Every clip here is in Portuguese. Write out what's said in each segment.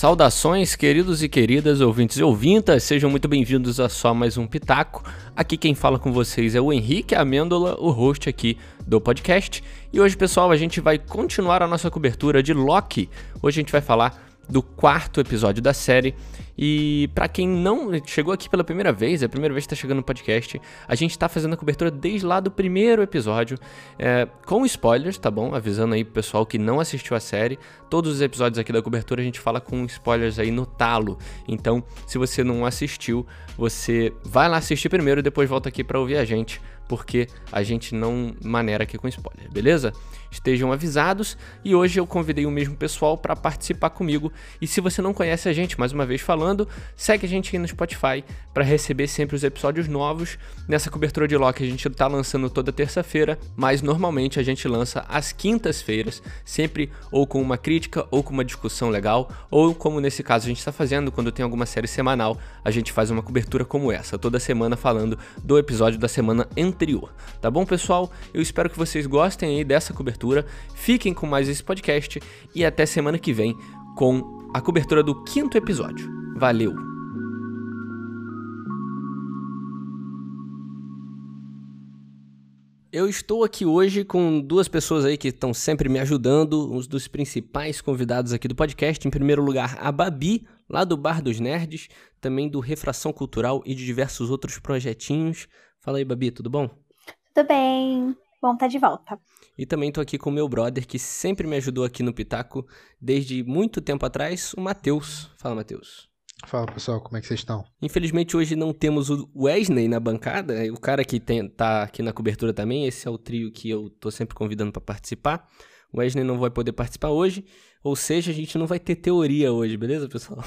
Saudações, queridos e queridas ouvintes e ouvintas, sejam muito bem-vindos a só mais um Pitaco. Aqui quem fala com vocês é o Henrique Amêndola, o host aqui do podcast. E hoje, pessoal, a gente vai continuar a nossa cobertura de Loki. Hoje a gente vai falar do quarto episódio da série. E para quem não chegou aqui pela primeira vez, é a primeira vez que está chegando no podcast, a gente está fazendo a cobertura desde lá do primeiro episódio, é, com spoilers, tá bom? Avisando aí pro pessoal que não assistiu a série. Todos os episódios aqui da cobertura a gente fala com spoilers aí no talo. Então, se você não assistiu, você vai lá assistir primeiro e depois volta aqui para ouvir a gente, porque a gente não maneira aqui com spoiler, beleza? Estejam avisados. E hoje eu convidei o mesmo pessoal para participar comigo. E se você não conhece a gente, mais uma vez falando, segue a gente aqui no Spotify para receber sempre os episódios novos. Nessa cobertura de Loki a gente está lançando toda terça-feira, mas normalmente a gente lança às quintas-feiras, sempre ou com uma crítica ou com uma discussão legal, ou como nesse caso a gente está fazendo quando tem alguma série semanal, a gente faz uma cobertura como essa, toda semana falando do episódio da semana anterior. Tá bom, pessoal? Eu espero que vocês gostem aí dessa cobertura cobertura. Fiquem com mais esse podcast e até semana que vem com a cobertura do quinto episódio. Valeu! Eu estou aqui hoje com duas pessoas aí que estão sempre me ajudando, uns dos principais convidados aqui do podcast. Em primeiro lugar, a Babi, lá do Bar dos Nerds, também do Refração Cultural e de diversos outros projetinhos. Fala aí, Babi, tudo bom? Tudo bem. Bom, tá de volta. E também tô aqui com o meu brother, que sempre me ajudou aqui no Pitaco desde muito tempo atrás, o Matheus. Fala, Matheus. Fala pessoal, como é que vocês estão? Infelizmente hoje não temos o Wesley na bancada, o cara que tem, tá aqui na cobertura também, esse é o trio que eu tô sempre convidando para participar. O Wesley não vai poder participar hoje, ou seja, a gente não vai ter teoria hoje, beleza, pessoal?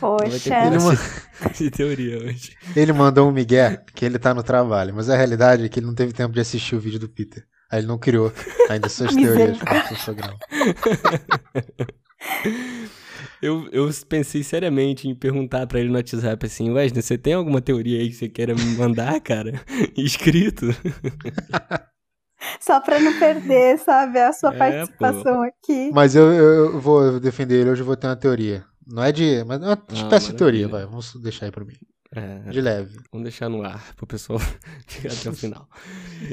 Poxa. Não vai ter de teoria hoje. Ele mandou um migué que ele tá no trabalho, mas a realidade é que ele não teve tempo de assistir o vídeo do Peter. Aí ele não criou ainda suas teorias para o seu programa. Eu, eu pensei seriamente em perguntar para ele no WhatsApp assim, Wesley, você tem alguma teoria aí que você queira me mandar, cara? Escrito. Só pra não perder, sabe, a sua é, participação pô. aqui. Mas eu, eu vou defender ele, hoje eu vou ter uma teoria. Não é de. Mas é uma espécie de teoria, vai. Vamos deixar aí pra mim. É, de leve. Vamos deixar no ar pro pessoal chegar até o final.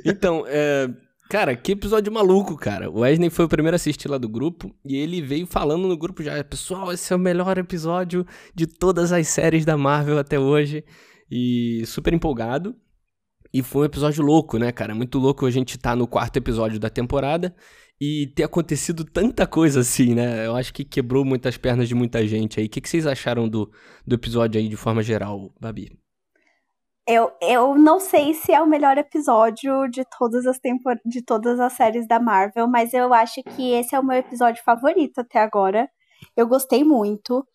Então, é, Cara, que episódio maluco, cara. O Wesley foi o primeiro a assistir lá do grupo e ele veio falando no grupo já, pessoal, esse é o melhor episódio de todas as séries da Marvel até hoje. E super empolgado. E foi um episódio louco, né, cara? Muito louco a gente tá no quarto episódio da temporada e ter acontecido tanta coisa assim, né? Eu acho que quebrou muitas pernas de muita gente aí. O que, que vocês acharam do, do episódio aí de forma geral, Babi? Eu, eu não sei se é o melhor episódio de todas as tempor de todas as séries da Marvel, mas eu acho que esse é o meu episódio favorito até agora. Eu gostei muito.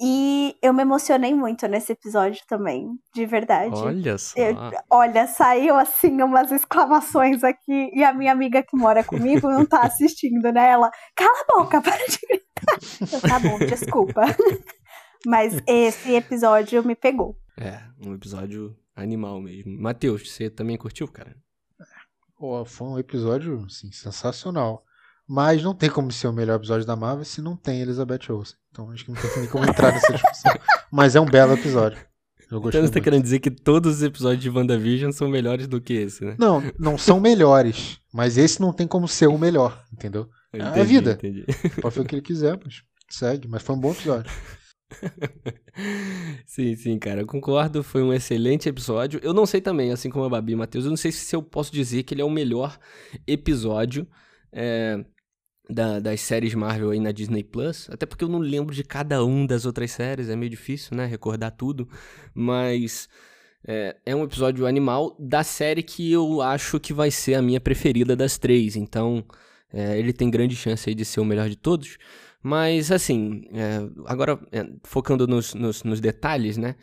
E eu me emocionei muito nesse episódio também, de verdade. Olha só. Eu, olha, saiu assim umas exclamações aqui. E a minha amiga que mora comigo não tá assistindo, né? Ela, cala a boca, para de gritar. Eu, tá bom, desculpa. Mas esse episódio me pegou. É, um episódio animal mesmo. Matheus, você também curtiu, cara? Oh, foi um episódio assim, sensacional. Mas não tem como ser o melhor episódio da Marvel se não tem Elizabeth Olsen. Então acho que não tem nem como entrar nessa discussão. Mas é um belo episódio. Eu então você tá querendo dizer que todos os episódios de WandaVision são melhores do que esse, né? Não, não são melhores. Mas esse não tem como ser o melhor, entendeu? É a vida. Entendi. Pode fazer o que ele quiser, mas segue. Mas foi um bom episódio. sim, sim, cara, eu concordo. Foi um excelente episódio. Eu não sei também, assim como a Babi Matheus, eu não sei se eu posso dizer que ele é o melhor episódio é, da, das séries Marvel aí na Disney Plus. Até porque eu não lembro de cada um das outras séries, é meio difícil, né? Recordar tudo. Mas é, é um episódio animal da série que eu acho que vai ser a minha preferida das três. Então, é, ele tem grande chance aí de ser o melhor de todos. Mas, assim, é, agora é, focando nos, nos, nos, detalhes, né?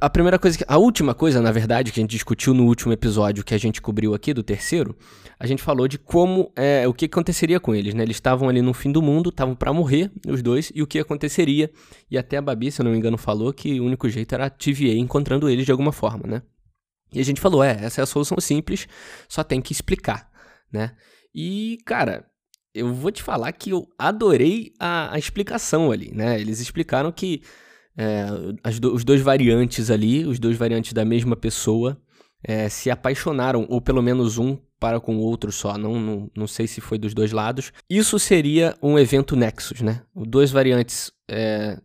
A primeira coisa, que, a última coisa, na verdade, que a gente discutiu no último episódio que a gente cobriu aqui, do terceiro, a gente falou de como, é, o que aconteceria com eles, né? Eles estavam ali no fim do mundo, estavam para morrer, os dois, e o que aconteceria. E até a Babi, se eu não me engano, falou que o único jeito era a TVA encontrando eles de alguma forma, né? E a gente falou, é, essa é a solução simples, só tem que explicar, né? E, cara, eu vou te falar que eu adorei a, a explicação ali, né? Eles explicaram que é, do, os dois variantes ali, os dois variantes da mesma pessoa, é, se apaixonaram, ou pelo menos um para com o outro só, não, não, não sei se foi dos dois lados. Isso seria um evento Nexus, né? Dois variantes é,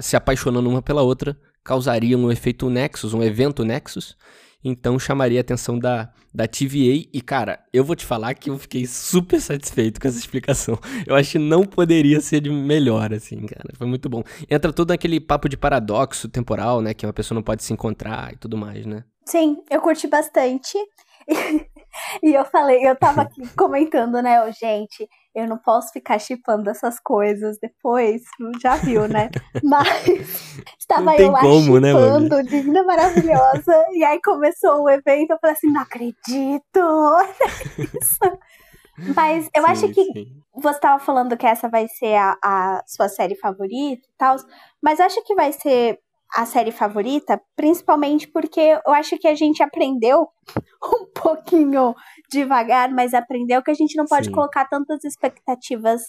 se apaixonando uma pela outra causariam um efeito Nexus, um evento Nexus, então chamaria a atenção da, da TVA. E, cara, eu vou te falar que eu fiquei super satisfeito com essa explicação. Eu acho que não poderia ser de melhor, assim, cara. Foi muito bom. Entra todo aquele papo de paradoxo temporal, né? Que uma pessoa não pode se encontrar e tudo mais, né? Sim, eu curti bastante. e eu falei, eu tava aqui comentando, né, oh, gente, eu não posso ficar chipando essas coisas depois, já viu, né? Mas estava eu lá como, né, chipando, né, linda, maravilhosa, e aí começou o evento, eu falei assim, não acredito! Isso. Mas eu sim, acho que sim. você estava falando que essa vai ser a, a sua série favorita e tal, mas acho que vai ser a série favorita, principalmente porque eu acho que a gente aprendeu um pouquinho devagar, mas aprendeu que a gente não pode Sim. colocar tantas expectativas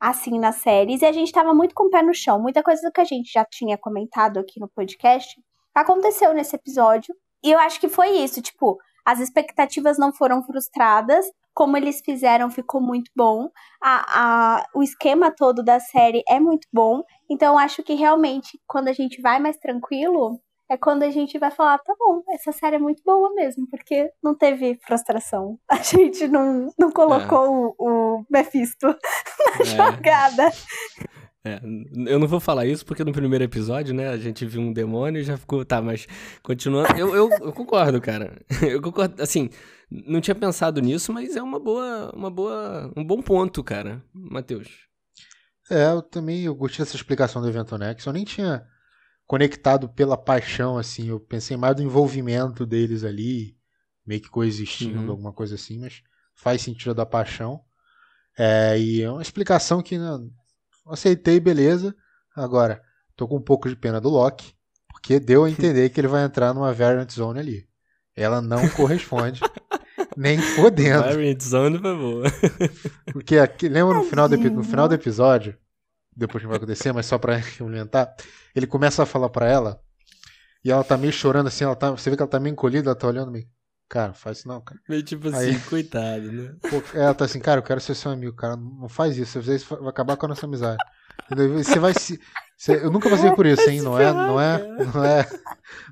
assim nas séries. E a gente tava muito com o pé no chão. Muita coisa do que a gente já tinha comentado aqui no podcast aconteceu nesse episódio. E eu acho que foi isso, tipo, as expectativas não foram frustradas, como eles fizeram ficou muito bom. A, a, o esquema todo da série é muito bom. Então, acho que realmente, quando a gente vai mais tranquilo, é quando a gente vai falar, tá bom, essa série é muito boa mesmo, porque não teve frustração. A gente não, não colocou é. o, o Mephisto na é. jogada. É, eu não vou falar isso porque no primeiro episódio, né, a gente viu um demônio e já ficou, tá, mas continuando, eu, eu, eu concordo, cara. Eu concordo, assim, não tinha pensado nisso, mas é uma boa, uma boa, um bom ponto, cara, Matheus. É, eu também eu gostei dessa explicação do evento Nex. Eu nem tinha conectado pela paixão, assim. Eu pensei mais do envolvimento deles ali, meio que coexistindo, uhum. alguma coisa assim, mas faz sentido da paixão. É, e é uma explicação que né, aceitei, beleza. Agora, tô com um pouco de pena do Loki, porque deu a entender que ele vai entrar numa Variant Zone ali. Ela não corresponde. nem fodendo. Variant Zone foi boa. Porque aqui, lembra no final, do, no final do episódio, depois que vai acontecer, mas só pra implementar, ele começa a falar pra ela, e ela tá meio chorando assim, ela tá, você vê que ela tá meio encolhida, ela tá olhando meio. Cara, faz isso não, cara. Meio tipo assim, Aí, coitado, né? Pô, ela tá assim, cara, eu quero ser seu amigo, cara. Não faz isso. Se fizer isso, vai acabar com a nossa amizade. Entendeu? Você vai se. Você, eu nunca passei por isso, hein? Não é, não é, não é,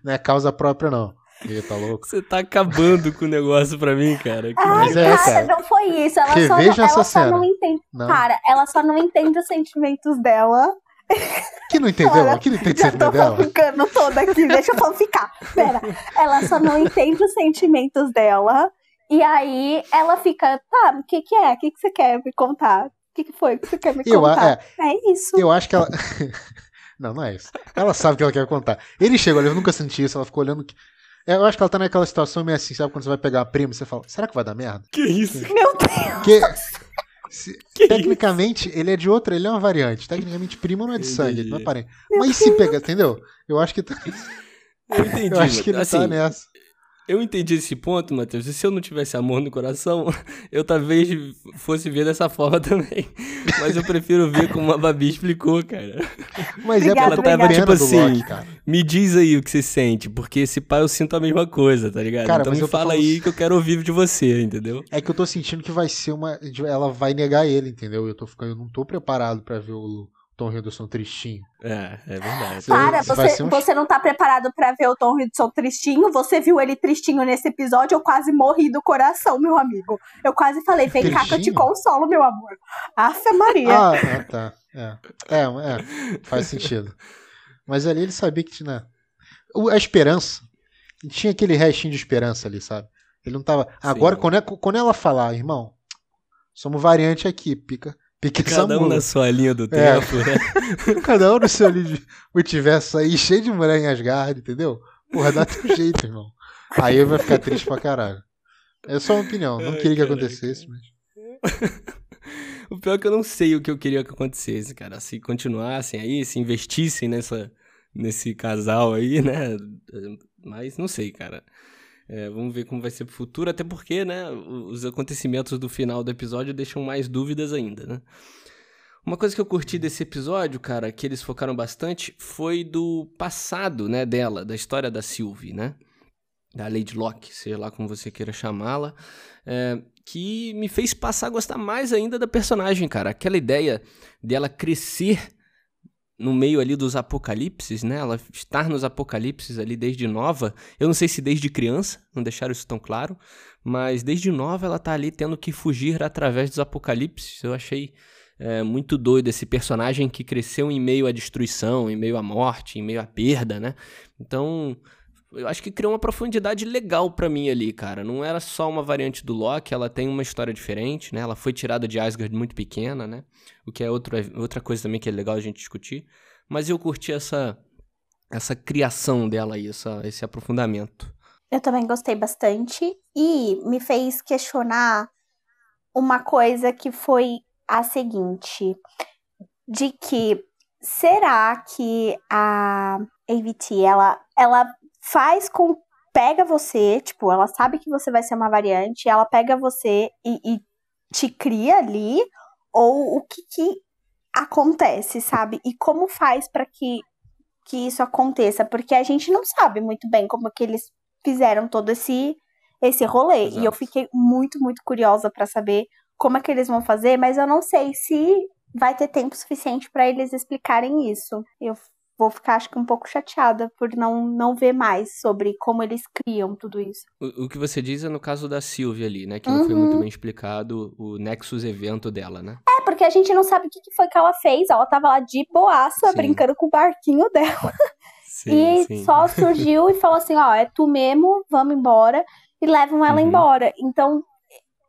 não é causa própria, não. Ih, tá louco? Você tá acabando com o negócio pra mim, cara. Que Mas é, cara, não foi isso. Ela só, ela só não entende. Não. Cara, ela só não entende os sentimentos dela. Que não entendeu? Ela, que não entende já tô dela? ficando toda aqui, deixa eu ficar. Pera, ela só não entende os sentimentos dela. E aí ela fica, tá, o que que é? O que que você quer me contar? O que que foi que você quer me eu, contar? É, é isso. Eu acho que ela... não, não é isso. Ela sabe o que ela quer contar. Ele chegou ali, eu nunca senti isso, ela ficou olhando... É, eu acho que ela tá naquela situação meio assim, sabe? Quando você vai pegar a prima, você fala, será que vai dar merda? Que isso? Meu Deus! Que, se, tecnicamente, isso? ele é de outra, ele é uma variante. Tecnicamente, primo não é de sangue, não é parente. Mas se pega, entendeu? Eu acho que tá. Eu entendi. Eu acho que ele tá assim, tá nessa. Eu entendi esse ponto, Matheus. E se eu não tivesse amor no coração, eu talvez fosse ver dessa forma também. Mas eu prefiro ver como a Babi explicou, cara. Mas é Obrigada, é porque ela tava tipo assim, Loki, me diz aí o que você sente, porque esse pai eu sinto a mesma coisa, tá ligado? Cara, então me fala falando... aí que eu quero ouvir de você, entendeu? É que eu tô sentindo que vai ser uma, ela vai negar ele, entendeu? Eu tô ficando, eu não tô preparado para ver o Tom Hiddleston tristinho. É, é verdade. Para, você, um... você não tá preparado para ver o Tom Hiddleston tristinho? Você viu ele tristinho nesse episódio? Eu quase morri do coração, meu amigo. Eu quase falei, vem tristinho? cá que eu te consolo, meu amor. Afe Maria. Ah, ah, tá. É. é, é, faz sentido. Mas ali ele sabia que tinha... A esperança, tinha aquele restinho de esperança ali, sabe? Ele não tava... Agora, quando, é, quando ela falar, irmão, somos variante aqui, pica Pique Cada um na sua linha do é. tempo, é. né? Cada um no seu linha de multiverso aí, cheio de mulher em Asgard, entendeu? Porra, dá teu jeito, irmão. Aí eu vou ficar triste pra caralho. É só uma opinião, não Ai, queria que acontecesse, mas. o pior é que eu não sei o que eu queria que acontecesse, cara. Se continuassem aí, se investissem nessa, nesse casal aí, né? Mas não sei, cara. É, vamos ver como vai ser pro futuro, até porque, né, os acontecimentos do final do episódio deixam mais dúvidas ainda, né? Uma coisa que eu curti desse episódio, cara, que eles focaram bastante, foi do passado, né, dela, da história da Sylvie, né? Da Lady Locke, seja lá como você queira chamá-la, é, que me fez passar a gostar mais ainda da personagem, cara. Aquela ideia dela crescer no meio ali dos apocalipses, né? Ela estar nos apocalipses ali desde nova. Eu não sei se desde criança, não deixaram isso tão claro, mas desde nova ela tá ali tendo que fugir através dos apocalipses. Eu achei é, muito doido esse personagem que cresceu em meio à destruição, em meio à morte, em meio à perda, né? Então, eu acho que criou uma profundidade legal para mim ali, cara. Não era só uma variante do Loki, ela tem uma história diferente, né? Ela foi tirada de Asgard muito pequena, né? O que é outro, outra coisa também que é legal a gente discutir. Mas eu curti essa, essa criação dela aí, essa, esse aprofundamento. Eu também gostei bastante e me fez questionar uma coisa que foi a seguinte: de que será que a AVT ela, ela faz com. pega você, tipo, ela sabe que você vai ser uma variante, ela pega você e, e te cria ali, ou o que, que acontece, sabe? E como faz para que, que isso aconteça? Porque a gente não sabe muito bem como que eles fizeram todo esse esse rolê. Exato. E eu fiquei muito, muito curiosa para saber como é que eles vão fazer, mas eu não sei se vai ter tempo suficiente para eles explicarem isso. Eu vou ficar, acho que, um pouco chateada por não, não ver mais sobre como eles criam tudo isso. O, o que você diz é no caso da Sylvie ali, né? Que não uhum. foi muito bem explicado o Nexus evento dela, né? É, porque a gente não sabe o que, foi que ela fez. Ela tava lá de boaça, sim. brincando com o barquinho dela. Sim, e sim. só surgiu e falou assim: ó, é tu mesmo, vamos embora. E levam ela uhum. embora. Então,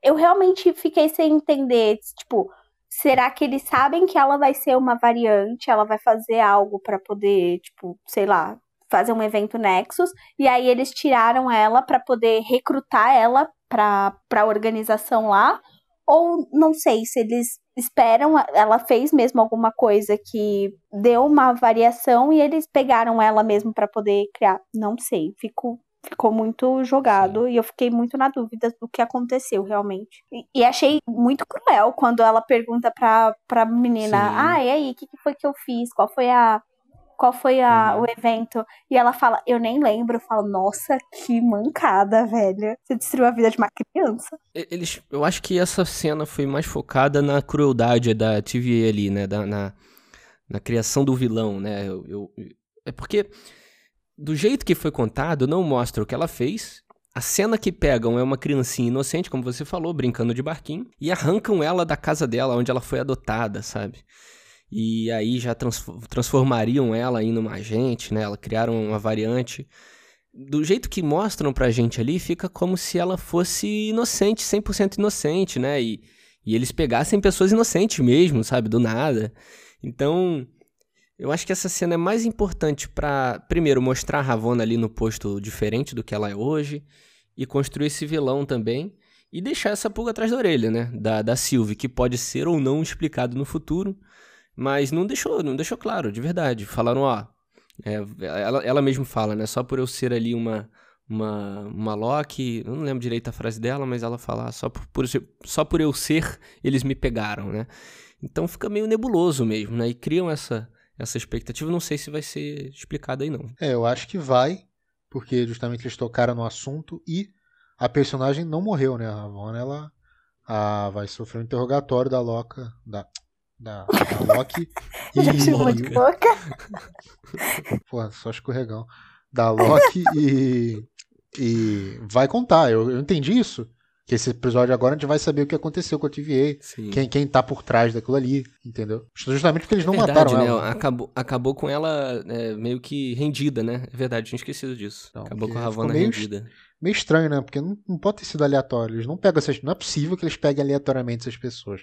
eu realmente fiquei sem entender, tipo Será que eles sabem que ela vai ser uma variante? Ela vai fazer algo para poder, tipo, sei lá, fazer um evento Nexus? E aí eles tiraram ela para poder recrutar ela para a organização lá? Ou não sei se eles esperam, ela fez mesmo alguma coisa que deu uma variação e eles pegaram ela mesmo para poder criar. Não sei, fico ficou muito jogado Sim. e eu fiquei muito na dúvida do que aconteceu realmente. E, e achei muito cruel quando ela pergunta pra, pra menina: Sim. Ah, e aí, o que, que, foi que eu fiz? Qual foi a. Qual foi a, uhum. o evento? E ela fala, eu nem lembro. Eu falo, nossa, que mancada, velho. Você destruiu a vida de uma criança. Eles, eu acho que essa cena foi mais focada na crueldade da TVA ali, né? Da, na, na criação do vilão, né? Eu, eu, é porque do jeito que foi contado, não mostra o que ela fez. A cena que pegam é uma criancinha inocente, como você falou, brincando de barquinho, e arrancam ela da casa dela, onde ela foi adotada, sabe? E aí já transformariam ela em uma agente, né? Ela criaram uma variante. Do jeito que mostram pra gente ali, fica como se ela fosse inocente, 100% inocente, né? E, e eles pegassem pessoas inocentes mesmo, sabe? Do nada. Então, eu acho que essa cena é mais importante para, primeiro, mostrar a Ravonna ali no posto diferente do que ela é hoje, e construir esse vilão também, e deixar essa pulga atrás da orelha, né? Da, da Sylvie, que pode ser ou não explicado no futuro, mas não deixou, não deixou claro, de verdade. Falaram, ó. É, ela, ela mesma fala, né? Só por eu ser ali uma, uma, uma Loki, eu não lembro direito a frase dela, mas ela fala, ah, só por, por, só por eu ser, eles me pegaram, né? Então fica meio nebuloso mesmo, né? E criam essa essa expectativa. Não sei se vai ser explicada aí, não. É, eu acho que vai, porque justamente eles tocaram no assunto e a personagem não morreu, né? A Ravonna, ela a, vai sofrer um interrogatório da Loca. Da, da, da Loki. e, Já chamou de boca? Pô, só escorregão. Da Loki e. E vai contar. Eu, eu entendi isso. Que esse episódio agora a gente vai saber o que aconteceu com a TVA, quem, quem tá por trás daquilo ali, entendeu? Justamente porque eles não é verdade, mataram né? ela. Acabou, acabou com ela é, meio que rendida, né? É verdade, tinha esquecido disso. Então, acabou com a Ravonna meio, rendida. Meio estranho, né? Porque não, não pode ter sido aleatório. Eles não pegam essas. Não é possível que eles peguem aleatoriamente essas pessoas.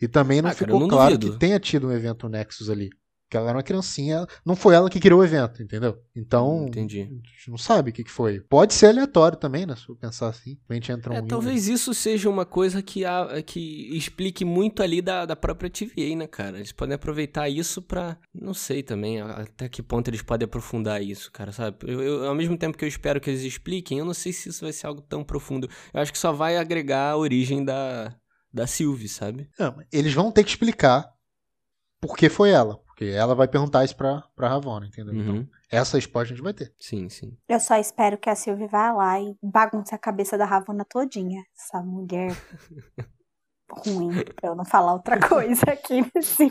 E também não ah, ficou cara, não claro duvido. que tenha tido um evento Nexus ali. Porque ela era uma criancinha, não foi ela que criou o evento, entendeu? Então, Entendi. a gente não sabe o que, que foi. Pode ser aleatório também, né? Se eu pensar assim. A gente entra um É, talvez isso seja uma coisa que, a, que explique muito ali da, da própria TVA, né, cara? Eles podem aproveitar isso pra. Não sei também até que ponto eles podem aprofundar isso, cara, sabe? Eu, eu- ao mesmo tempo que eu espero que eles expliquem, eu não sei se isso vai ser algo tão profundo. Eu acho que só vai agregar a origem da, da Sylvie, sabe? Não, eles vão ter que explicar por que foi ela. Porque ela vai perguntar isso pra, pra Ravonna, entendeu? Então, Uhum. essa resposta a gente vai ter. Sim, sim. Eu só espero que a Sylvie vá lá e bagunce a cabeça da Ravonna todinha. Essa mulher ruim, pra eu não falar outra coisa aqui nesse.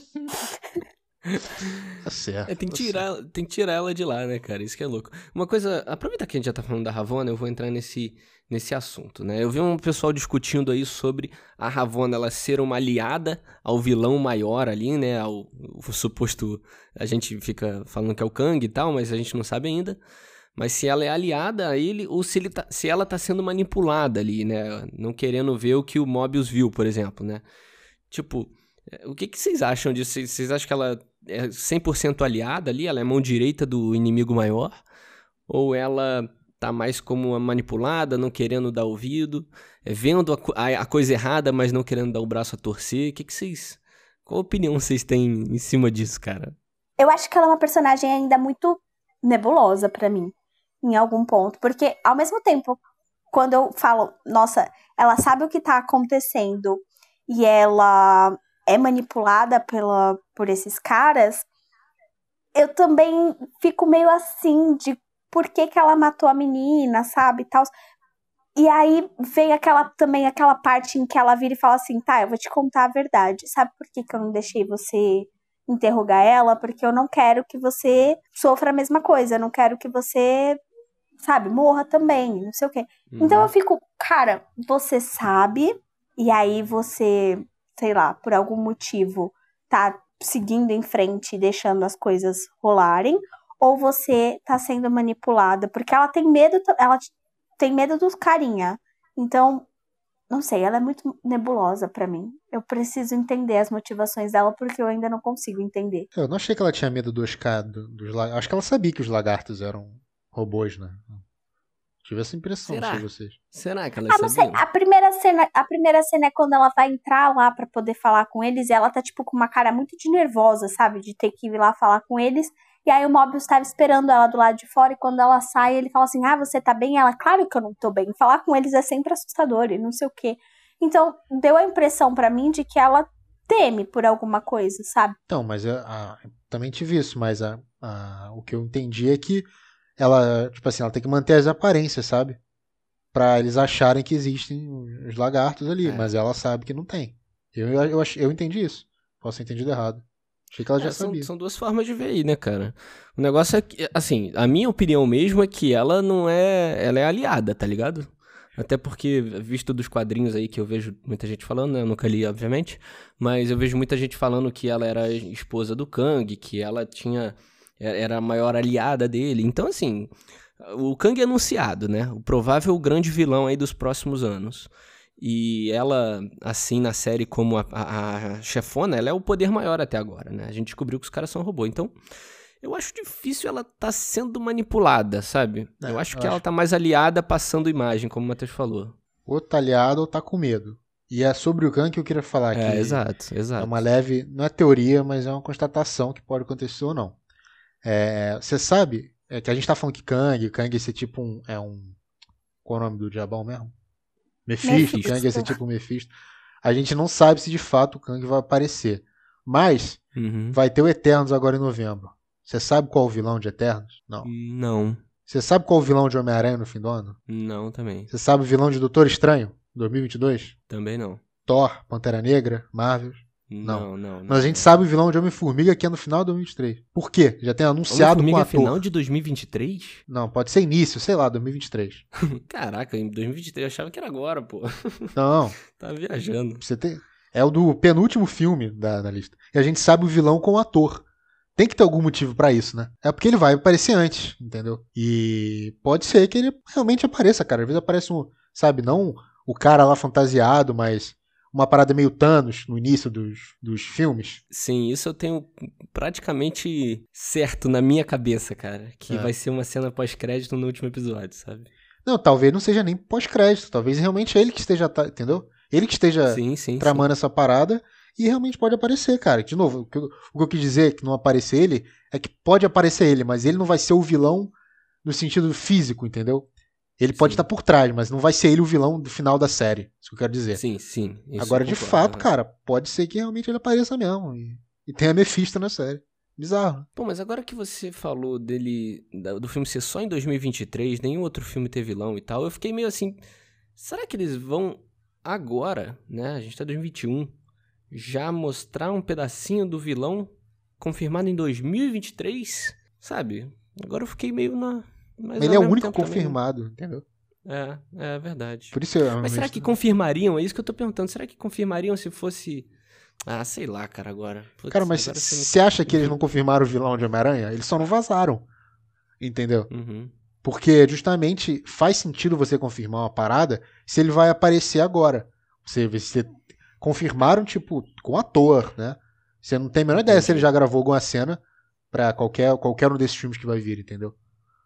Tá certo. É, tem que tá tirar, tem que tirar ela de lá, né, cara? Isso que é louco. Uma coisa, aproveita que a gente já tá falando da Ravonna, eu vou entrar nesse, nesse assunto, né? Eu vi um pessoal discutindo aí sobre a Ravonna ela ser uma aliada ao vilão maior ali, né? Ao suposto, a gente fica falando que é o Kang e tal, mas a gente não sabe ainda. Mas se ela é aliada a ele ou se, ele tá, se ela tá sendo manipulada ali, né? Não querendo ver o que o Mobius viu, por exemplo, né? Tipo, é, o que, que vocês acham disso? Vocês acham que ela é 100% aliada ali? Ela é mão direita do inimigo maior? Ou ela tá mais como uma manipulada, não querendo dar ouvido, é, vendo a, a- a coisa errada, mas não querendo dar o braço a torcer? O que, vocês. Qual opinião vocês têm em cima disso, cara? Eu acho que ela é uma personagem ainda muito nebulosa pra mim, em algum ponto. Porque, ao mesmo tempo, quando eu falo, nossa, ela sabe o que tá acontecendo e ela é manipulada pela, por esses caras, eu também fico meio assim de por que, que ela matou a menina, sabe? Tal. E aí vem aquela também aquela parte em que ela vira e fala assim, tá, eu vou te contar a verdade. Sabe por que, que eu não deixei você interrogar ela? Porque eu não quero que você sofra a mesma coisa. Eu não quero que você, sabe, morra também, não sei o quê. Então eu fico, cara, você sabe, e aí você, sei lá, por algum motivo, tá seguindo em frente e deixando as coisas rolarem, ou você tá sendo manipulada, porque ela tem medo, ela tem medo dos carinha. Então, não sei, ela é muito nebulosa pra mim. Eu preciso entender as motivações dela porque eu ainda não consigo entender. Eu não achei que ela tinha medo dos, do- dos la- Acho que ela sabia que os lagartos eram robôs, né? Tive essa impressão, Será? não sei vocês. Será que ela Ah, não sei. sabia? A primeira cena, a primeira cena é quando ela vai entrar lá pra poder falar com eles e ela tá tipo com uma cara muito de nervosa, sabe, de ter que ir lá falar com eles. E aí o Mobius tava esperando ela do lado de fora e quando ela sai, ele fala assim: "Ah, você tá bem?" Ela: "Claro que eu não tô bem. Falar com eles é sempre assustador e não sei o quê". Então, deu a impressão pra mim de que ela teme por alguma coisa, sabe? Então, mas eu, ah, também tive isso, mas a, a- o que eu entendi é que ela, tipo assim, ela tem que manter as aparências, sabe? Pra eles acharem que existem os lagartos ali, É. mas ela sabe que não tem. Eu, eu, eu, eu entendi isso. Posso ter entendido errado. Achei que ela já É, são, sabia. são duas formas de ver aí, né, cara? O negócio é que, assim, a minha opinião mesmo é que ela não é. Ela é aliada, tá ligado? Até porque, visto dos quadrinhos aí que eu vejo muita gente falando, né? Eu nunca li, obviamente. Mas eu vejo muita gente falando que ela era esposa do Kang, que ela tinha. Era a maior aliada dele. Então, assim. O Kang é anunciado, né? O provável grande vilão aí dos próximos anos. E ela, assim, na série, como a, a- a chefona, ela é o poder maior até agora, né? A gente descobriu que os caras são robô. Então, eu acho difícil ela tá sendo manipulada, sabe? É, eu acho eu que ela acho- tá mais aliada passando imagem, como o Matheus falou. Ou tá aliado ou tá com medo. E é sobre o Khan que eu queria falar aqui. É, exato, exato. É uma leve, não é teoria, mas é uma constatação que pode acontecer ou não. É, você sabe é, que a gente tá falando que Kang, Kang esse tipo um, é um. Qual é o nome do diabão mesmo? Mephisto, Mephisto. Kang esse tipo Mephisto. A gente não sabe se de fato o Kang vai aparecer. Mas Uhum. vai ter o Eternos agora em novembro. Você sabe qual é o vilão de Eternos? Não. Não, Você sabe qual é o vilão de Homem-Aranha no fim do ano? não também. Você sabe o vilão de Doutor Estranho, 2022? Também não. Thor, Pantera Negra, Marvel. Não, não. não Mas a gente sabe o vilão de Homem-Formiga que é no final de 2023. Por quê? Já tem anunciado com o Homem-Formiga ator. final de 2023? Não, pode ser início, sei lá, 2023. Caraca, em 2023 eu achava que era agora, pô. Não, Tava viajando. você tem. É o do penúltimo filme da, da lista. E a gente sabe o vilão com o ator. Tem que ter algum motivo pra isso, né? É porque ele vai aparecer antes, entendeu? E pode ser que ele realmente apareça, cara. Às vezes aparece um, sabe, não o cara lá fantasiado, mas uma parada meio Thanos no início dos, dos filmes? Sim, isso eu tenho praticamente certo na minha cabeça, cara. Que É. vai ser uma cena pós-crédito no último episódio, sabe? Não, talvez não seja nem pós-crédito. Talvez realmente ele que esteja, entendeu? Ele que esteja sim, sim. tramando essa parada e realmente pode aparecer, cara. De novo, o que, eu, o que eu quis dizer que não aparecer ele é que pode aparecer ele, mas ele não vai ser o vilão no sentido físico, entendeu? Ele pode Sim. estar por trás, mas não vai ser ele o vilão do final da série. Isso que eu quero dizer. Sim, sim. Agora, de concordo, fato, aham. cara, pode ser que realmente ele apareça mesmo. E, e tenha Mephisto na série. Bizarro. Pô, mas agora que você falou dele, do filme ser só em 2023, nenhum outro filme ter vilão e tal, eu fiquei meio assim, será que eles vão agora, né, a gente tá em 2021, já mostrar um pedacinho do vilão confirmado em 2023? Sabe? Agora eu fiquei meio na... Mas ele é o único também- confirmado, entendeu? É, é verdade. Por isso eu Mas será que confirmariam? É isso que eu tô perguntando. Será que confirmariam se fosse... Ah, sei lá, cara, agora. Putz, Cara, mas agora você me- você acha que eles não confirmaram o vilão de Homem-Aranha? Eles só não vazaram. Entendeu? Uhum. Porque justamente faz sentido você confirmar uma parada se ele vai aparecer agora. Você, você confirmaram, tipo, com ator, né? Você não tem a menor ideia se ele já gravou alguma cena pra qualquer, qualquer um desses filmes que vai vir, entendeu?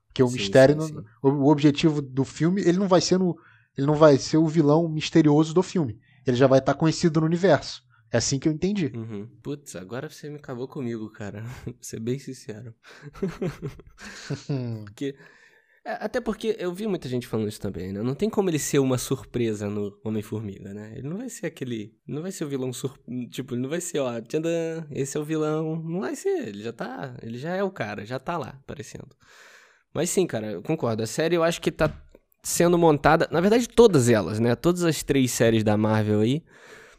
Porque o Sim, mistério, sim, não-. O, objetivo do filme, ele não vai ser no, ele não vai ser o vilão misterioso do filme. Ele já vai estar conhecido no universo. É assim que eu entendi. Uhum. Putz, agora você me acabou comigo, cara. Vou ser bem sincero. porque. é, Até porque eu vi muita gente falando isso também, né? Não tem como ele ser uma surpresa no Homem-Formiga, né? Ele não vai ser aquele. Não vai ser o vilão sur... Tipo, ele não vai ser, ó, tchandã, esse é o vilão. Não vai ser. Ele já tá. Ele já é o cara, já tá lá, aparecendo. Mas sim, cara, eu concordo. A série eu acho que tá sendo montada. Na verdade, todas elas, né? Todas as três séries da Marvel aí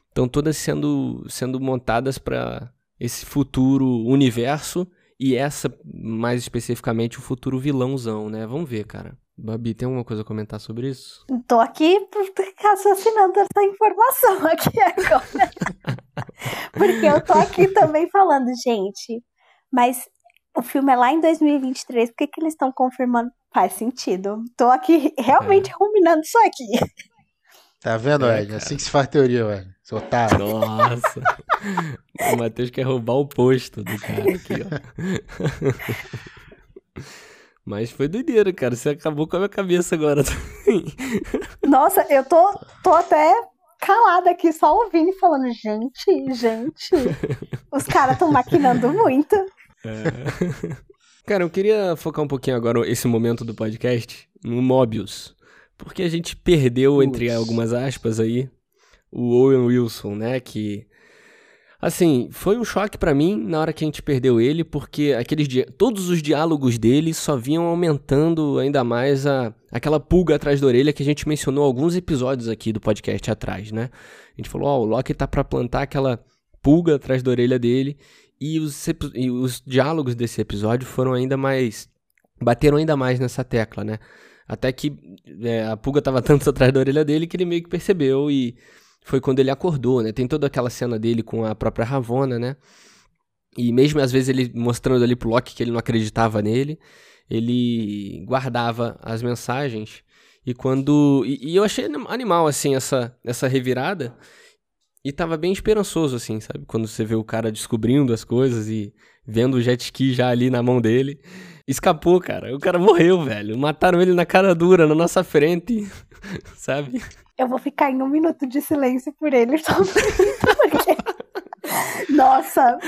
estão todas sendo, sendo montadas pra esse futuro universo e essa, mais especificamente, o futuro vilãozão, né? Vamos ver, cara. Babi, tem alguma coisa a comentar sobre isso? Tô aqui raciocinando essa informação aqui agora. Porque eu tô aqui também falando, gente, mas o filme é lá em 2023, por que, que eles estão confirmando? Faz sentido. Tô aqui realmente ruminando isso aqui. Tá vendo, É, Ed? cara. Assim que se faz teoria, velho. Seu otário. Nossa! o Matheus quer roubar o posto do cara aqui, ó. Mas foi doideira, cara. Você acabou com a minha cabeça agora também. Nossa, eu tô, tô até calada aqui, só ouvindo e falando, gente, gente, os caras estão maquinando muito. É. Cara, eu queria focar um pouquinho agora esse momento do podcast no Mobius. Porque a gente perdeu, entre Putz. algumas aspas aí, o Owen Wilson, né? Que. Assim, foi um choque pra mim na hora que a gente perdeu ele, porque aqueles dia... todos os diálogos dele só vinham aumentando ainda mais a... aquela pulga atrás da orelha que a gente mencionou alguns episódios aqui do podcast atrás, né? A gente falou, ó, o Loki tá pra plantar aquela pulga atrás da orelha dele, e os, e os diálogos desse episódio foram ainda mais. bateram ainda mais nessa tecla, né? Até que é, a pulga tava tanto atrás da orelha dele que ele meio que percebeu e foi quando ele acordou, né? Tem toda aquela cena dele com a própria Ravonna, né? E mesmo às vezes ele mostrando ali pro Loki que ele não acreditava nele, ele guardava as mensagens. E quando. E, e eu achei anim- animal, assim, essa, essa revirada. E tava bem esperançoso, assim, sabe? Quando você vê o cara descobrindo as coisas e vendo o jet ski já ali na mão dele. Escapou, cara. O cara morreu, velho. Mataram ele na cara dura, na nossa frente. sabe? Eu vou ficar em um minuto de silêncio por ele, só porque... Nossa,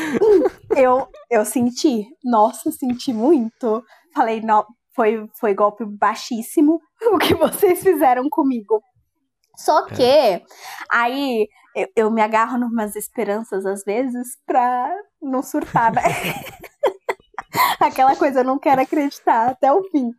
eu, eu senti, nossa, senti muito. Falei, não, foi, foi golpe baixíssimo o que vocês fizeram comigo. Só que aí eu, eu me agarro numas esperanças às vezes pra não surtar, né? Aquela coisa, eu não quero acreditar até o fim.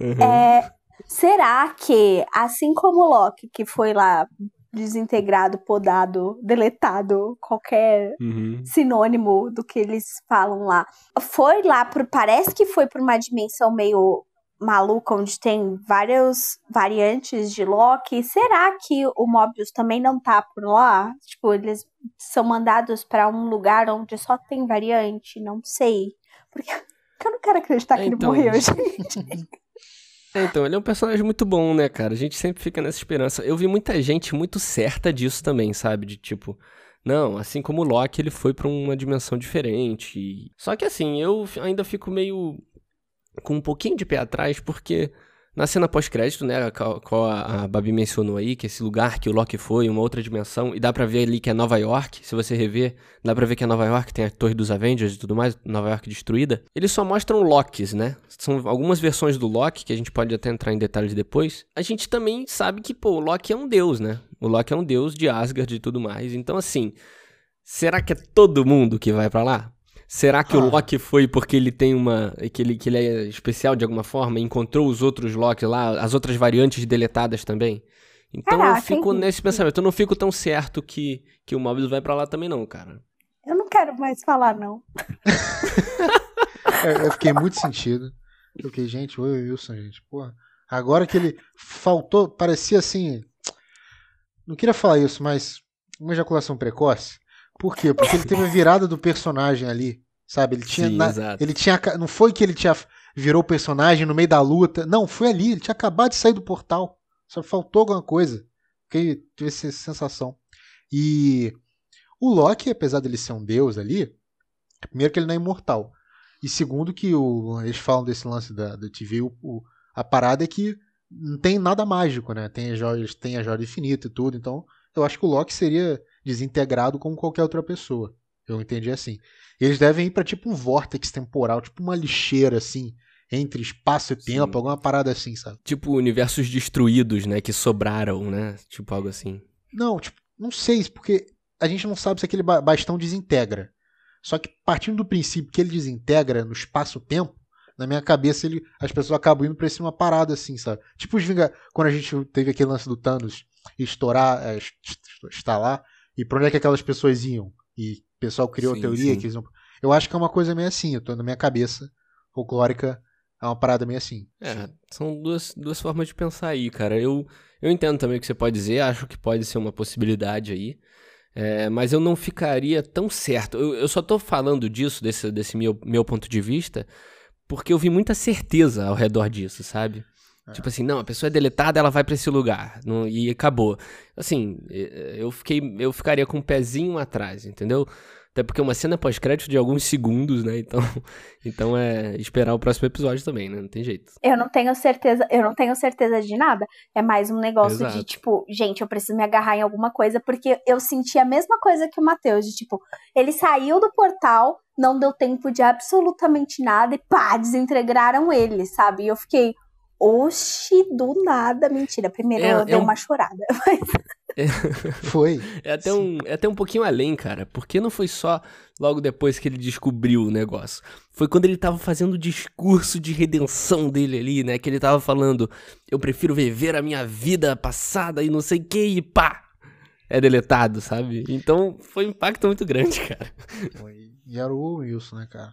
Uhum. É, será que, assim como o Loki, que foi lá desintegrado, podado, deletado, qualquer Uhum. sinônimo do que eles falam lá, foi lá pro. Parece que foi pra uma dimensão meio maluca, onde tem várias variantes de Loki. Será que o Mobius também não tá por lá? Tipo, eles são mandados pra um lugar onde só tem variante? Não sei. Porque, eu não quero acreditar que Então. ele morreu, gente. É, então, ele é um personagem muito bom, né, cara? A gente sempre fica nessa esperança. Eu vi muita gente muito certa disso também, sabe? De tipo, não, assim como o Loki, ele foi pra uma dimensão diferente. Só que assim, eu ainda fico meio com um pouquinho de pé atrás, porque na cena pós-crédito, né, qual a, a Babi mencionou aí, que esse lugar que o Loki foi, uma outra dimensão, e dá pra ver ali que é Nova York, se você rever, dá pra ver que é Nova York, tem a Torre dos Avengers e tudo mais, Nova York destruída. Eles só mostram Lokis, né? São algumas versões do Loki, que a gente pode até entrar em detalhes depois. A gente também sabe que, pô, o Loki é um deus, né? O Loki é um deus de Asgard e tudo mais. Então, assim, será que é todo mundo que vai para lá? Será que ah. o Loki foi porque ele tem uma. Que ele, que ele é especial de alguma forma? Encontrou os outros Loki lá, as outras variantes deletadas também? Então Caraca, eu fico nesse pensamento. Eu não fico tão certo que, que o Mobius vai para lá também, não, cara. Eu não quero mais falar, não. eu, eu fiquei muito sentido. Eu fiquei, gente, oi, Wilson, gente. Porra. Agora que ele faltou, parecia assim. Não queria falar isso, mas uma ejaculação precoce. Por quê? Porque ele teve a virada do personagem ali, sabe? Ele tinha, Sim, na, ele tinha, não foi que ele tinha virou personagem no meio da luta, não, foi ali. Ele tinha acabado de sair do portal, só faltou alguma coisa. Fiquei tive essa sensação. E o Loki, apesar dele ser um deus ali, primeiro que ele não é imortal. E segundo que o, eles falam desse lance da, da TV, o, o, a parada é que não tem nada mágico, né? Tem as joias, tem a joia infinita e tudo, então eu acho que o Loki seria desintegrado como qualquer outra pessoa. Eu entendi assim. Eles devem ir para tipo um vórtex temporal, tipo uma lixeira assim, entre espaço e tempo, Sim. alguma parada assim, sabe? Tipo universos destruídos, né, que sobraram, né? Tipo algo assim. Não, tipo, não sei, porque a gente não sabe se aquele bastão desintegra. Só que partindo do princípio que ele desintegra no espaço-tempo, na minha cabeça ele, as pessoas acabam indo pra esse uma parada assim, sabe? Tipo os Vinga, quando a gente teve aquele lance do Thanos estourar, é, estalar, e pra onde é que aquelas pessoas iam? E pessoal criou sim, a teoria sim. que eles iam... Eu acho que é uma coisa meio assim, eu tô na minha cabeça folclórica, é uma parada meio assim. É, são duas, duas formas de pensar aí, cara. Eu, eu entendo também o que você pode dizer, acho que pode ser uma possibilidade aí. É, mas eu não ficaria tão certo. Eu, eu só tô falando disso, desse, desse meu, meu ponto de vista, porque eu vi muita certeza ao redor disso, sabe? É. Tipo assim, não, a pessoa é deletada, ela vai para esse lugar. Não, e acabou. Assim, eu fiquei. Eu ficaria com um pezinho atrás, entendeu? Até porque é uma cena pós-crédito de alguns segundos, né? Então, então é esperar o próximo episódio também, né? Não tem jeito. Eu não tenho certeza, eu não tenho certeza de nada. É mais um negócio Exato. de tipo, gente, eu preciso me agarrar em alguma coisa, porque eu senti a mesma coisa que o Matheus, de tipo, ele saiu do portal, não deu tempo de absolutamente nada e pá, desintegraram ele, sabe? E eu fiquei, Oxi, do nada. Mentira, primeiro é, eu dei é um... uma chorada. É... Foi. É até, um, é até um pouquinho além, cara. Porque não foi só logo depois que ele descobriu o negócio. Foi quando ele tava fazendo o discurso de redenção dele ali, né? Que ele tava falando: Eu prefiro viver a minha vida passada e não sei o que, e pá! É deletado, sabe? Então foi um impacto muito grande, cara. E era o Wilson, né, cara?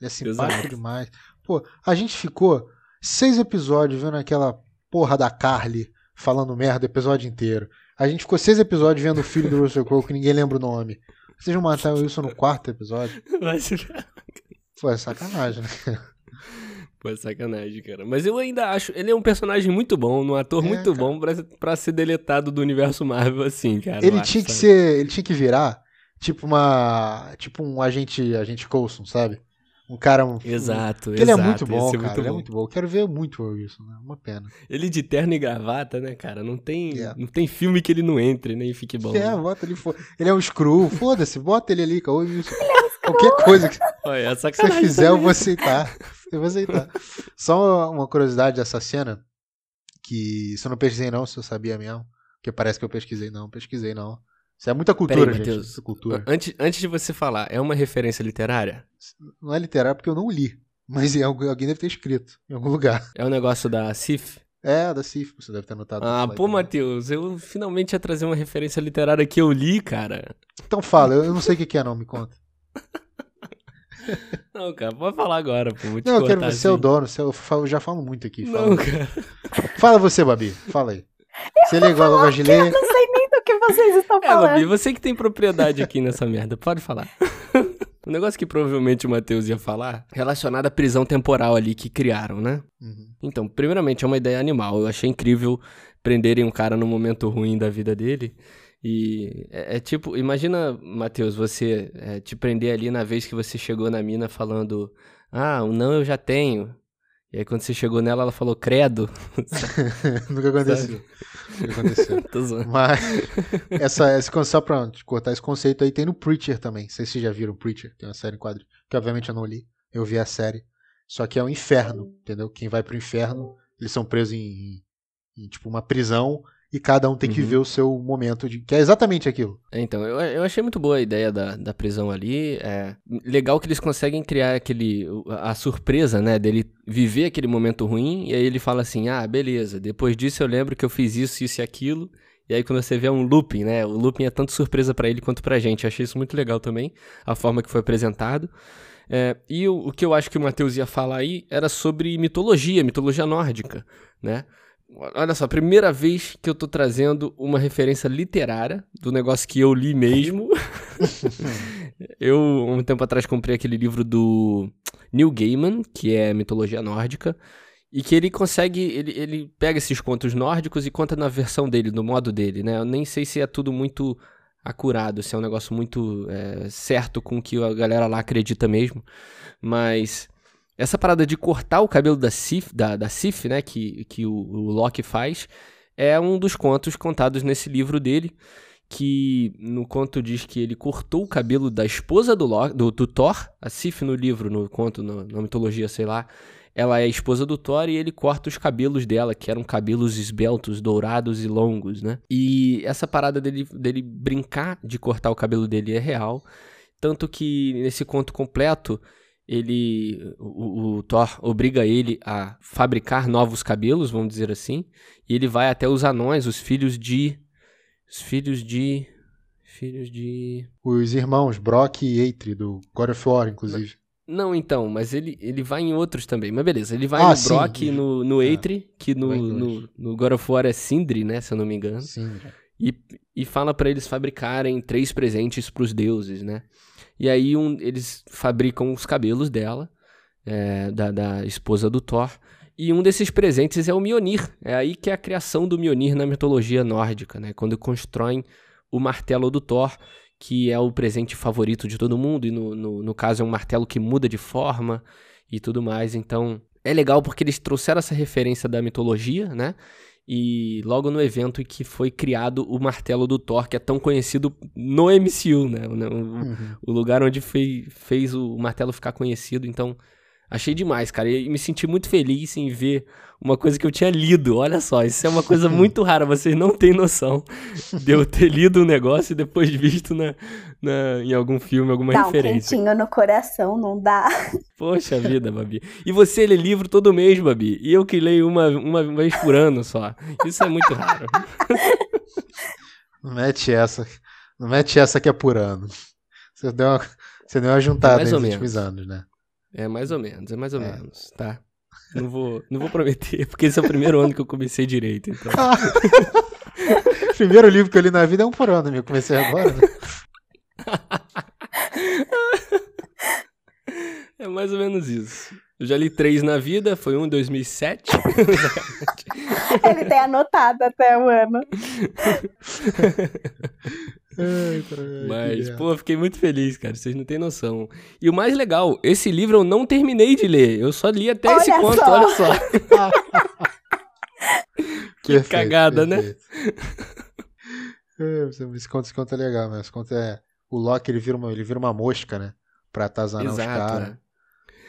Ele é simpático Exato. demais. Pô, a gente ficou seis episódios vendo aquela porra da Carly falando merda o episódio inteiro. A gente ficou seis episódios vendo o filho do Russell Crowe que ninguém lembra o nome. Vocês vão matar o Wilson no quarto episódio? Pô, é sacanagem, né? Pô, é sacanagem, cara. Mas eu ainda acho. Ele é um personagem muito bom, um ator é, muito cara. bom pra, pra ser deletado do universo Marvel, assim, cara. Ele tinha acho, que sabe? ser. Ele tinha que virar tipo uma. Tipo um agente. Agente Coulson, sabe? Um cara. Um, exato, um, exato. Ele é muito bom, cara. Muito ele é bom. é muito bom. Eu quero ver muito isso, né? Uma pena. Ele de terno e gravata, né, cara? Não tem, yeah. não tem filme que ele não entre, nem né, fique bom. É, né? bota ele. Ele é um screw, foda-se, bota ele ali, cara. Wilson. Qualquer coisa que Olha, é você fizer, também. eu vou aceitar. Eu vou aceitar. Só uma curiosidade dessa cena, que se eu não pesquisei não, se eu sabia mesmo. Porque parece que eu pesquisei não, pesquisei não. Isso é muita cultura, Peraí, gente. Mateus, cultura. Antes, antes de você falar, é uma referência literária? Não é literária porque eu não li. Mas alguém deve ter escrito em algum lugar. É o um negócio da CIF? É, da CIF, você deve ter anotado. Ah, pô, Matheus, eu finalmente ia trazer uma referência literária que eu li, cara. Então fala, eu não sei o que é não, me conta. Não, cara, pode falar agora, pô. não, eu quero ver, você é o dono, eu já falo muito aqui. Fala. Não, cara. Fala você, Babi, fala aí. Você é igual a Gilê. Eu não sei vocês estão é, falando. Babi, você que tem propriedade aqui nessa merda, pode falar. Um negócio que provavelmente o Matheus ia falar, relacionado à prisão temporal ali que criaram, né? Uhum. Então, primeiramente, é uma ideia animal. Eu achei incrível prenderem um cara no momento ruim da vida dele. E é, é tipo, imagina, Matheus, você é, te prender ali na vez que você chegou na mina falando: Ah, o não eu já tenho. E aí quando você chegou nela, ela falou credo. Nunca aconteceu. Nunca aconteceu. Tô zoando. Mas essa, esse, só pra cortar esse conceito aí, tem no Preacher também. Não sei se vocês já viram Preacher, tem uma série em quadro. Que obviamente eu não li. Eu vi a série. Só que é o um inferno, entendeu? Quem vai pro inferno, eles são presos em, em, em tipo uma prisão e cada um tem que uhum. ver o seu momento de. Que é exatamente aquilo. É, então, eu, eu achei muito boa a ideia da, da prisão ali. É legal que eles conseguem criar aquele. a surpresa, né? Dele viver aquele momento ruim, e aí ele fala assim: ah, beleza, depois disso eu lembro que eu fiz isso, isso e aquilo. E aí quando você vê um looping, né? O looping é tanto surpresa para ele quanto pra gente. Eu achei isso muito legal também, a forma que foi apresentado. É, e o, o que eu acho que o Matheus ia falar aí era sobre mitologia, mitologia nórdica, né? Olha só, primeira vez que eu tô trazendo uma referência literária do negócio que eu li mesmo. eu, um tempo atrás, comprei aquele livro do Neil Gaiman, que é mitologia nórdica, e que ele consegue, ele, ele pega esses contos nórdicos e conta na versão dele, no modo dele, né? Eu nem sei se é tudo muito acurado, se é um negócio muito é, certo com o que a galera lá acredita mesmo, mas essa parada de cortar o cabelo da Sif, da, da Sif né, que, que o, o Loki faz, é um dos contos contados nesse livro dele, que no conto diz que ele cortou o cabelo da esposa do, Loki, do, do Thor, a Sif no livro, no conto, no, na mitologia, sei lá, ela é a esposa do Thor e ele corta os cabelos dela, que eram cabelos esbeltos, dourados e longos, né? E essa parada dele, dele brincar de cortar o cabelo dele é real, tanto que nesse conto completo ele o, o, Thor obriga ele a fabricar novos cabelos, vamos dizer assim, e ele vai até os anões, os filhos de os filhos de filhos de os irmãos Brock e Eitri do God of War, inclusive. Não, então, mas ele, ele vai em outros também. Mas beleza, ele vai ah, no sim, Brock e no, no Eitri, é, que no, no, no, God of War é Sindri, né, se eu não me engano. Sindri. E, e fala para eles fabricarem três presentes para os deuses, né? E aí um, eles fabricam os cabelos dela, é, da, da esposa do Thor. E um desses presentes é o Mjolnir. É aí que é a criação do Mjolnir na mitologia nórdica, né? Quando constroem o martelo do Thor, que é o presente favorito de todo mundo. E no, no, no caso é um martelo que muda de forma e tudo mais. Então é legal porque eles trouxeram essa referência da mitologia, né? E logo no evento em que foi criado o martelo do Thor, que é tão conhecido no MCU, né? O, uhum. o lugar onde fez, fez o martelo ficar conhecido. Então, Achei demais, cara. E me senti muito feliz em ver uma coisa que eu tinha lido. Olha só, isso é uma coisa muito rara. Vocês não têm noção de eu ter lido um negócio e depois visto na, na, em algum filme, alguma dá referência. Um quentinho no coração, não dá. Poxa vida, Babi. E você lê livro todo mês, Babi. E eu que leio uma, uma vez por ano só. Isso é muito raro. Não mete essa. Não mete essa que é por ano. Você deu uma, você deu uma juntada é nos últimos anos, né? É mais ou menos, é mais ou é. menos, tá? Não vou, não vou prometer, porque esse é o primeiro ano que eu comecei direito, então. primeiro livro que eu li na vida é um por ano, eu comecei agora, né? É mais ou menos isso. Eu já li três na vida, foi um em 2007. Ele tem anotado até o ano. Mas, pô, fiquei muito feliz, cara. Vocês não têm noção. E o mais legal, esse livro eu não terminei de ler. Eu só li até olha esse conto, só. olha só. que perfeito, cagada, né? perfeito. né? Esse conto, esse conto é legal, mas esse conto é. O Loki ele vira uma, ele vira uma mosca, né? Pra atazanar Exato, os caras. É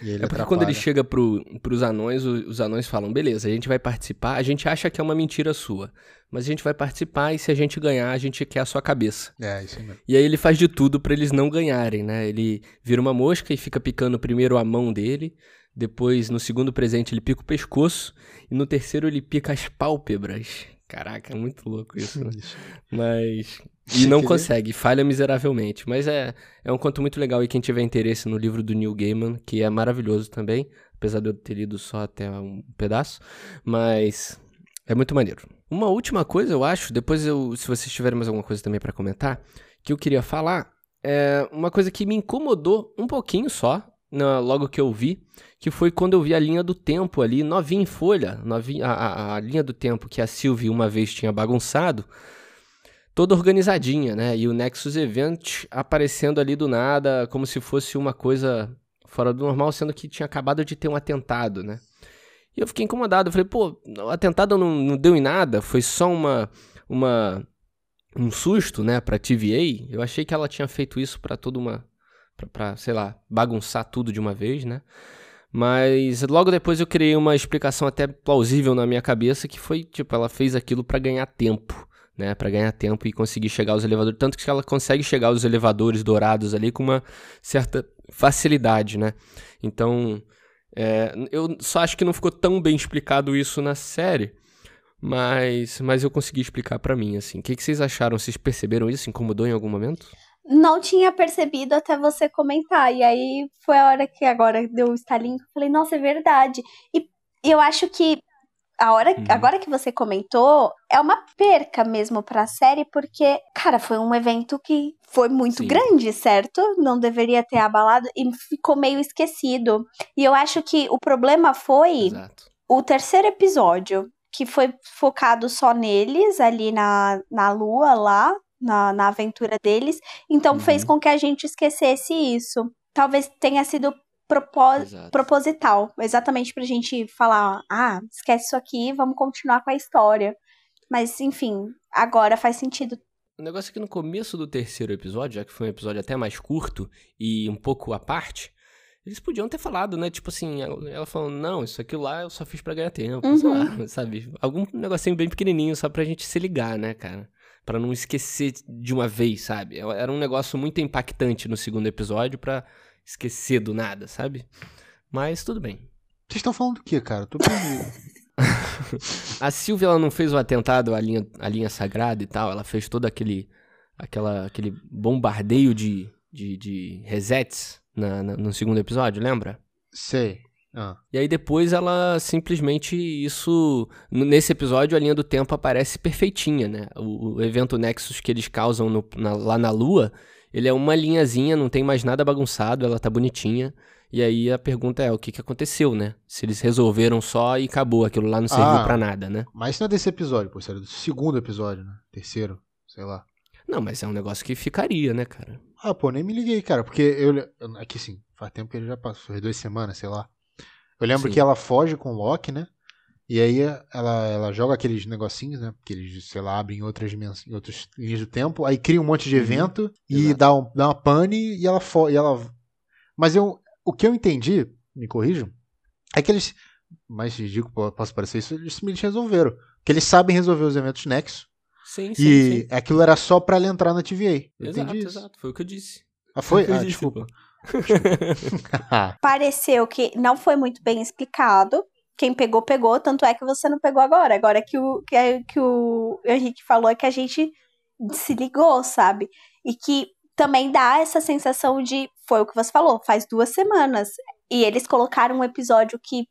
é porque atrapalha. quando ele chega pro, pros anões, os anões falam: beleza, a gente vai participar, a gente acha que é uma mentira sua, mas a gente vai participar e se a gente ganhar, a gente quer a sua cabeça. É, isso mesmo. E aí ele faz de tudo para eles não ganharem, né? Ele vira uma mosca e fica picando primeiro a mão dele, depois no segundo presente ele pica o pescoço e no terceiro ele pica as pálpebras. Caraca, é muito louco isso, né? Mas e não consegue, falha miseravelmente. Mas é, é um conto muito legal e quem tiver interesse no livro do Neil Gaiman, que é maravilhoso também, apesar de eu ter lido só até um pedaço, mas é muito maneiro. Uma última coisa, eu acho, depois eu, se vocês tiverem mais alguma coisa também para comentar, que eu queria falar é, uma coisa que me incomodou um pouquinho só, na, logo que eu vi, que foi quando eu vi a linha do tempo ali, novinha em folha, novinha, a, a, a linha do tempo que a Sylvie uma vez tinha bagunçado, toda organizadinha, né? E o Nexus Event aparecendo ali do nada, como se fosse uma coisa fora do normal, sendo que tinha acabado de ter um atentado, né? E eu fiquei incomodado, eu falei, pô, o atentado não, não deu em nada, foi só uma, uma um susto, né, pra TVA. Eu achei que ela tinha feito isso para toda uma pra, sei lá, bagunçar tudo de uma vez, né? Mas logo depois eu criei uma explicação até plausível na minha cabeça que foi, tipo, ela fez aquilo para ganhar tempo, né, para ganhar tempo e conseguir chegar aos elevadores, tanto que ela consegue chegar aos elevadores dourados ali com uma certa facilidade, né? Então, é, eu só acho que não ficou tão bem explicado isso na série, mas, mas eu consegui explicar para mim, assim. O que, que vocês acharam? Vocês perceberam isso? Incomodou em algum momento? Não tinha percebido até você comentar. E aí foi a hora que agora deu o estalinho. Eu falei, nossa, é verdade. E eu acho que a hora, uhum. agora que você comentou, é uma perca mesmo para a série, porque, cara, foi um evento que foi muito Sim. grande, certo? Não deveria ter abalado e ficou meio esquecido. E eu acho que o problema foi Exato. o terceiro episódio, que foi focado só neles, ali na, na lua lá, na, na aventura deles. Então uhum. fez com que a gente esquecesse isso. Talvez tenha sido proposital, exatamente pra gente falar, ah, esquece isso aqui, vamos continuar com a história. Mas, enfim, agora faz sentido. O negócio é que no começo do terceiro episódio, já que foi um episódio até mais curto e um pouco à parte, eles podiam ter falado, né? Tipo assim, ela falou, não, isso aqui lá eu só fiz para ganhar tempo, uhum. lá, sabe? Algum negocinho bem pequenininho só pra gente se ligar, né, cara? para não esquecer de uma vez, sabe? Era um negócio muito impactante no segundo episódio para esquecer do nada, sabe? Mas tudo bem. Vocês estão falando do que, cara? tô perdido. a Silvia ela não fez o atentado à linha, à linha sagrada e tal, ela fez todo aquele, aquela, aquele bombardeio de, de, de resets na, na, no segundo episódio, lembra? Sei. Ah. E aí depois ela simplesmente isso nesse episódio a linha do tempo aparece perfeitinha, né? O, o evento Nexus que eles causam no, na, lá na Lua ele é uma linhazinha, não tem mais nada bagunçado, ela tá bonitinha. E aí a pergunta é, o que que aconteceu, né? Se eles resolveram só e acabou, aquilo lá não serviu ah, para nada, né? Mas não é desse episódio, pô, sério, do segundo episódio, né? Terceiro, sei lá. Não, mas é um negócio que ficaria, né, cara? Ah, pô, nem me liguei, cara, porque eu. Aqui sim, faz tempo que ele já passou, duas semanas, sei lá. Eu lembro sim. que ela foge com o Loki, né? E aí ela, ela joga aqueles negocinhos, né? Que eles, sei lá, abrem outras dimensões, em outras linhas do tempo, aí cria um monte de uhum. evento uhum. e dá, um, dá uma pane e ela, fo e ela. Mas eu, o que eu entendi, me corrijam, é que eles. Mas digo, posso parecer isso, eles simplesmente resolveram. Que eles sabem resolver os eventos Nexo. Sim, sim. E sim. aquilo era só pra ela entrar na TVA. Eu exato, exato. Foi o que eu disse. Ah, foi? foi ah, desculpa. desculpa. Pareceu que não foi muito bem explicado quem pegou, pegou, tanto é que você não pegou agora. Agora que o que, é, que o Henrique falou é que a gente se ligou, sabe? E que também dá essa sensação de. Foi o que você falou, faz duas semanas. E eles colocaram um episódio que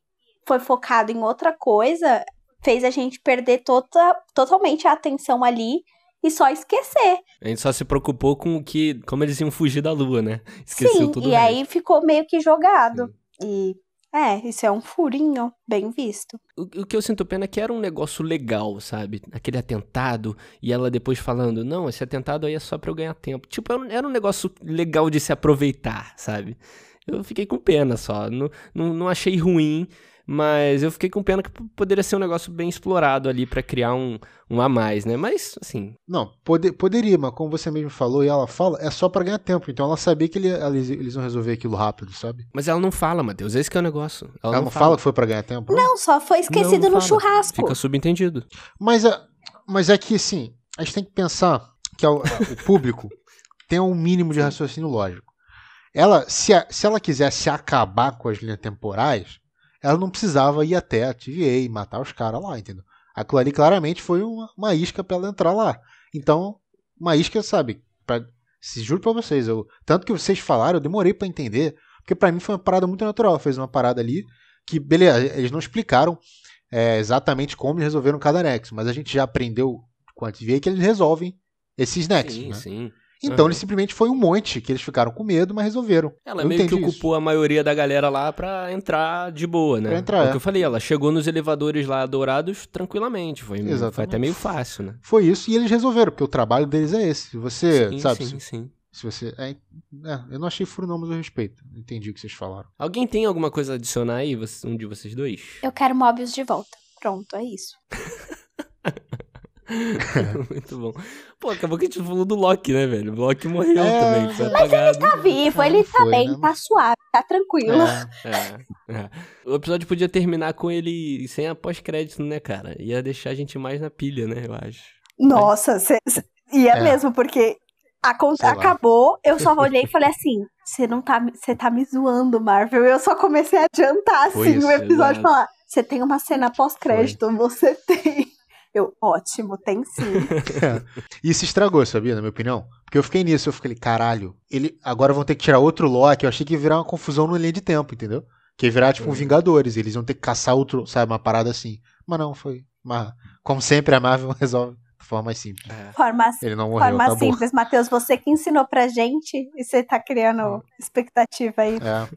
foi focado em outra coisa, fez a gente perder tota, totalmente a atenção ali e só esquecer. A gente só se preocupou com o que. como eles iam fugir da lua, né? Esqueceu Sim, tudo. E aí ficou meio que jogado. Sim. E é, isso é um furinho, bem visto. O, o, que eu sinto pena é que era um negócio legal, sabe? Aquele atentado, e ela depois falando, não, esse atentado aí é só pra eu ganhar tempo. Tipo, era um, negócio legal de se aproveitar, sabe? Eu fiquei com pena só. Não, não, não achei ruim, mas eu fiquei com pena que poderia ser um negócio bem explorado ali para criar um, um a mais, né? Mas, assim. Não, pode, poderia, mas como você mesmo falou e ela fala, é só para ganhar tempo. Então ela sabia que ele, eles, eles vão resolver aquilo rápido, sabe? Mas ela não fala, Matheus. Esse que é o negócio. Ela, ela não, fala. fala. que foi para ganhar tempo? Não, não só foi esquecido não, no churrasco. Fica subentendido. Mas é, mas é que, assim, a gente tem que pensar que o, o público tem um mínimo de raciocínio lógico. Ela, se, se ela quisesse acabar com as linhas temporais ela não precisava ir até a TVA e matar os caras lá, entendeu? Aquilo ali claramente foi uma, uma isca para ela entrar lá. Então, uma isca, sabe? Pra, se juro pra vocês, eu, tanto que vocês falaram, eu demorei para entender, porque para mim foi uma parada muito natural. Fez uma parada ali que, beleza, eles não explicaram é, exatamente como eles resolveram cada nexo, mas a gente já aprendeu com a TVA que eles resolvem esses nexos, sim, né? Sim. Então Uhum. ele simplesmente foi um monte, que eles ficaram com medo, mas resolveram. Ela Eu meio que ocupou a maioria da galera lá pra entrar de boa, né? Pra entrar, É o é. que eu falei, ela chegou nos elevadores lá dourados tranquilamente. Foi, foi Exatamente. até meio fácil, né? Foi isso e eles resolveram, porque o trabalho deles é esse. Se você, sim, sabe, sim, se, sim. se você. É, é, eu não achei furo, não, mas eu respeito. Entendi o que vocês falaram. Alguém tem alguma coisa a adicionar aí, um de vocês dois? Eu quero Mobius de volta. Pronto, é isso. Muito bom. Pô, acabou que a gente falou do Loki, né, velho? O Loki morreu É, também, foi mas apagado. Tá vivo, ele tá foi, bem, né? tá suave, tá tranquilo. É, É, é. O episódio podia terminar com ele sem a pós-crédito, né, cara? Ia deixar a gente mais na pilha, né, eu acho. Nossa, cê, cê- ia É. mesmo, porque lá. acabou, eu só olhei e falei assim, você não tá, você tá me zoando, Marvel. Eu só comecei a adiantar, Foi assim, isso, o episódio exato. e falar, você tem uma cena pós-crédito, você tem. Eu, ótimo, tem sim. E se estragou, sabia, na minha opinião? Porque eu fiquei nisso, eu fiquei, caralho, ele agora vão ter que tirar outro Loki. Eu achei que ia virar uma confusão no linha de tempo, entendeu? Que ia virar tipo um Uhum. Vingadores, eles iam ter que caçar outro, sabe, uma parada assim. Mas não, foi. Mas, como sempre, a Marvel resolve de forma mais simples. É. Forma, Ele não morreu, forma acabou. simples, Matheus, você que ensinou pra gente e você tá criando expectativa aí. É.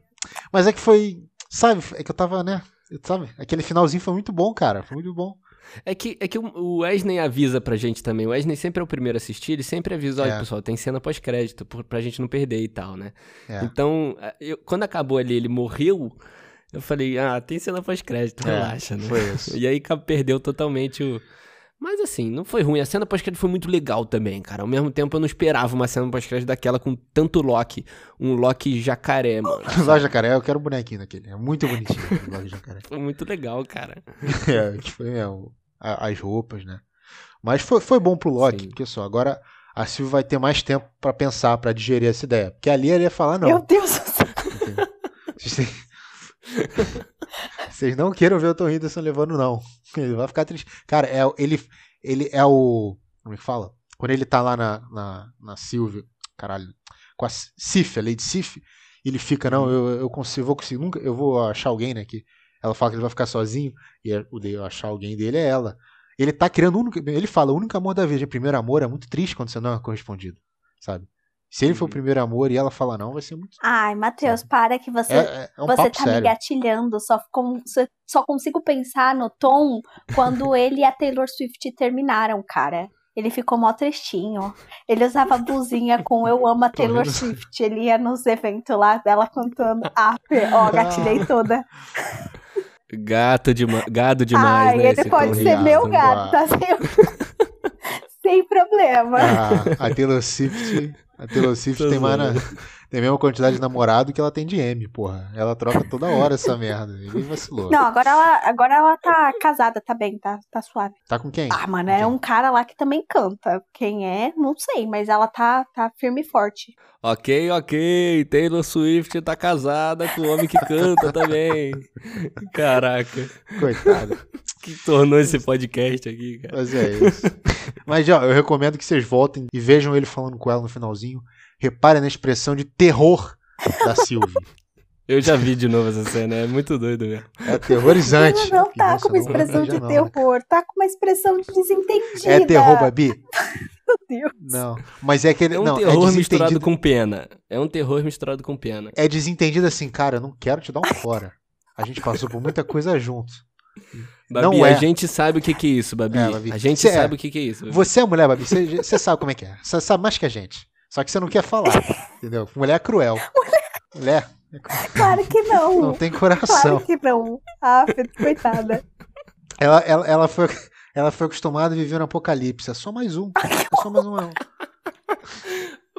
Mas é que foi, sabe, é que eu tava, né? Sabe, aquele finalzinho foi muito bom, cara. Foi muito bom. É que, é que o- Wesley avisa pra gente também. O Wesley sempre é o primeiro a assistir, ele sempre avisa, olha, É. pessoal, tem cena pós-crédito, pra gente não perder e tal, né? É. Então, eu- quando acabou ali, ele morreu, eu falei, ah, tem cena pós-crédito, É, relaxa, né? Foi isso. E aí perdeu totalmente o. Mas assim, não foi ruim. A cena pós-crédito foi muito legal também, cara. Ao mesmo tempo, eu não esperava uma cena pós-crédito daquela com tanto Loki. Um Loki jacaré, mano. Lá jacaré, eu quero o bonequinho daquele. É muito bonitinho o Lá jacaré. Foi muito legal, cara. É, que foi é, o- a- as roupas, né? Mas foi, foi bom pro Loki, Sim. porque só, agora a Silvia vai ter mais tempo pra pensar, pra digerir essa ideia. Porque ali ele ia falar, não. Meu Deus do céu. Vocês não queiram ver o Tom Hiddleston levando, não. Ele vai ficar triste. Cara, é, ele, ele é o. Como é que fala? Quando ele tá lá na, na, na Sylvia, caralho, com a Sif, a Lady Sif, ele fica, não, eu, eu consigo, vou conseguir, nunca, eu vou achar alguém, né? Que ela fala que ele vai ficar sozinho, e é- o de achar alguém dele é ela. Ele tá criando o único. Ele fala, o único amor da vida, primeiro amor, é muito triste quando você não é correspondido, sabe? Se ele for o Uhum. primeiro amor e ela fala não, vai ser muito. Ai, Matheus, para que você É, é, é um você tá me sério. gatilhando, só, com- só- consigo pensar no Tom quando ele e a Taylor Swift terminaram, cara. Ele ficou mó tristinho. Ele usava blusinha com Eu Amo a Taylor vendo. Swift. Ele ia nos eventos lá dela cantando. Ah, ó, gatilhei toda. Gato dema gado demais, Ai, né? ele pode ser meu gato, tá? Sem, sem problema. A, a Taylor Swift, a Taylor Swift tem, mais na- tem a mesma quantidade de namorado que ela tem de M, porra. Ela troca toda hora essa merda. Ele vacilou. Não, agora ela, agora ela tá casada, tá bem, tá, tá suave. Tá com quem? Ah, mano, Com é quem? um cara lá que também canta. Quem é, não sei, mas ela tá, tá firme e forte. Ok, ok. Taylor Swift tá casada com o homem que canta também. Caraca. Coitado. Que tornou esse podcast aqui, cara? Mas é isso. Mas, ó, eu recomendo que vocês voltem e vejam ele falando com ela no finalzinho. Reparem na expressão de terror da Sylvie. Eu já vi de novo essa cena, é muito doido mesmo. É aterrorizante. Ela não tá Nossa, com uma não expressão de não. terror, tá com uma expressão de desentendida. É terror, Babi? Meu Deus. Não. Mas é aquele. É um não, terror é misturado com pena. É um terror misturado com pena. É desentendido assim, cara, eu não quero te dar um fora. A gente passou por muita coisa junto. Babi, Não a é. gente sabe o que, que é isso, Babi. É, Babi. A gente Cê é. sabe o que, que é isso. Babi. Você é mulher, Babi, você, você sabe como é que é. Você sabe mais que a gente. Só que você não quer falar, entendeu? Mulher é cruel. Mulher é cruel. Claro que não. não tem coração. Claro que não. Ah, coitada. Ela, ela, ela, foi, ela foi acostumada a viver no apocalipse. É só mais um. É só mais um. não.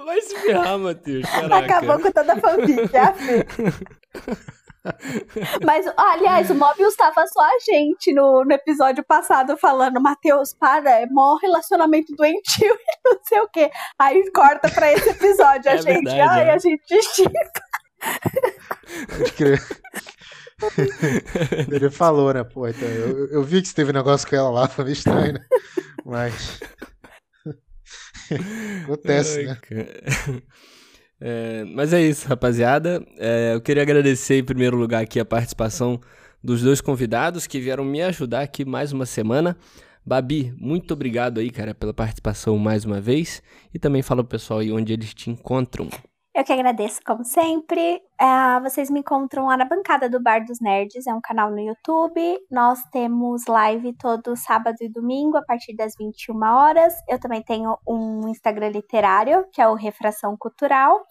Vai se ferrar, Matheus. Caraca. Acabou com toda a família. Mas, aliás, o Mobius tava só a gente no, no episódio passado falando, Matheus, para, é mó relacionamento doentio e não sei o quê. Aí corta pra esse episódio, a É gente, verdade, ai, é. a gente crer. Ele falou, né? Pô, então, eu, eu vi que você teve um negócio com ela lá, foi meio estranho, né? Mas. Acontece, Ai, né? cara. É, mas é isso, rapaziada. É, eu queria agradecer em primeiro lugar aqui a participação dos dois convidados que vieram me ajudar aqui mais uma semana. Babi, muito obrigado aí, cara, pela participação mais uma vez. E também fala pro pessoal aí onde eles te encontram. Eu que agradeço, como sempre. Uh, vocês me encontram lá na bancada do Bar dos Nerds, é um canal no YouTube. Nós temos live todo sábado e domingo, a partir das 21 horas. Eu também tenho um Instagram literário, que é o Refração Cultural.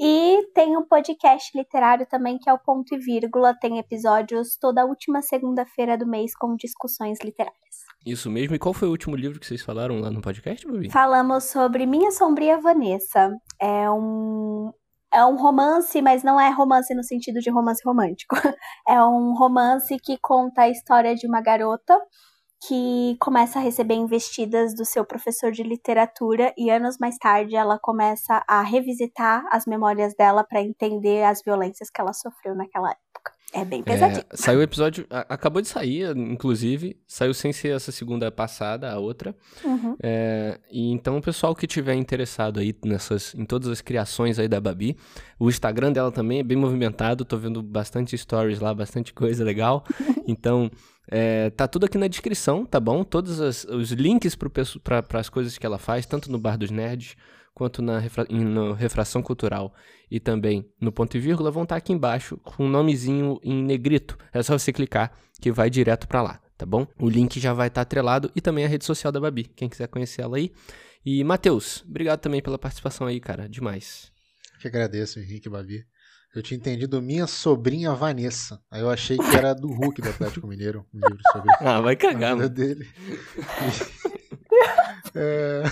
E tem um podcast literário também, que é o Ponto e Vírgula. Tem episódios toda última segunda-feira do mês com discussões literárias. Isso mesmo. E qual foi o último livro que vocês falaram lá no podcast, Babi? Falamos sobre Minha Sombria Vanessa. É um, é um romance, mas não é romance no sentido de romance romântico. É um romance que conta a história de uma garota que começa a receber investidas do seu professor de literatura e anos mais tarde ela começa a revisitar as memórias dela para entender as violências que ela sofreu naquela época. É bem pesadinho. É, saiu o episódio, acabou de sair, inclusive, saiu sem ser essa segunda passada, a outra. Uhum. É, e então o pessoal que tiver interessado aí nessas, em todas as criações aí da Babi, o Instagram dela também é bem movimentado, tô vendo bastante stories lá, bastante coisa legal. então é, tá tudo aqui na descrição, tá bom? Todos as, os links para as coisas que ela faz, tanto no Bar dos Nerds quanto na refra no Refração Cultural e também no ponto e vírgula vão estar tá aqui embaixo com um nomezinho em negrito. É só você clicar que vai direto para lá, tá bom? O link já vai estar tá atrelado e também a rede social da Babi, quem quiser conhecer ela aí. E Matheus, obrigado também pela participação aí, cara, demais. Que agradeço, Henrique Babi. Eu tinha entendido minha sobrinha Vanessa. Aí eu achei que era do Hulk do Atlético Mineiro, um livro sobre ah, vai cagar, a vida dele. é...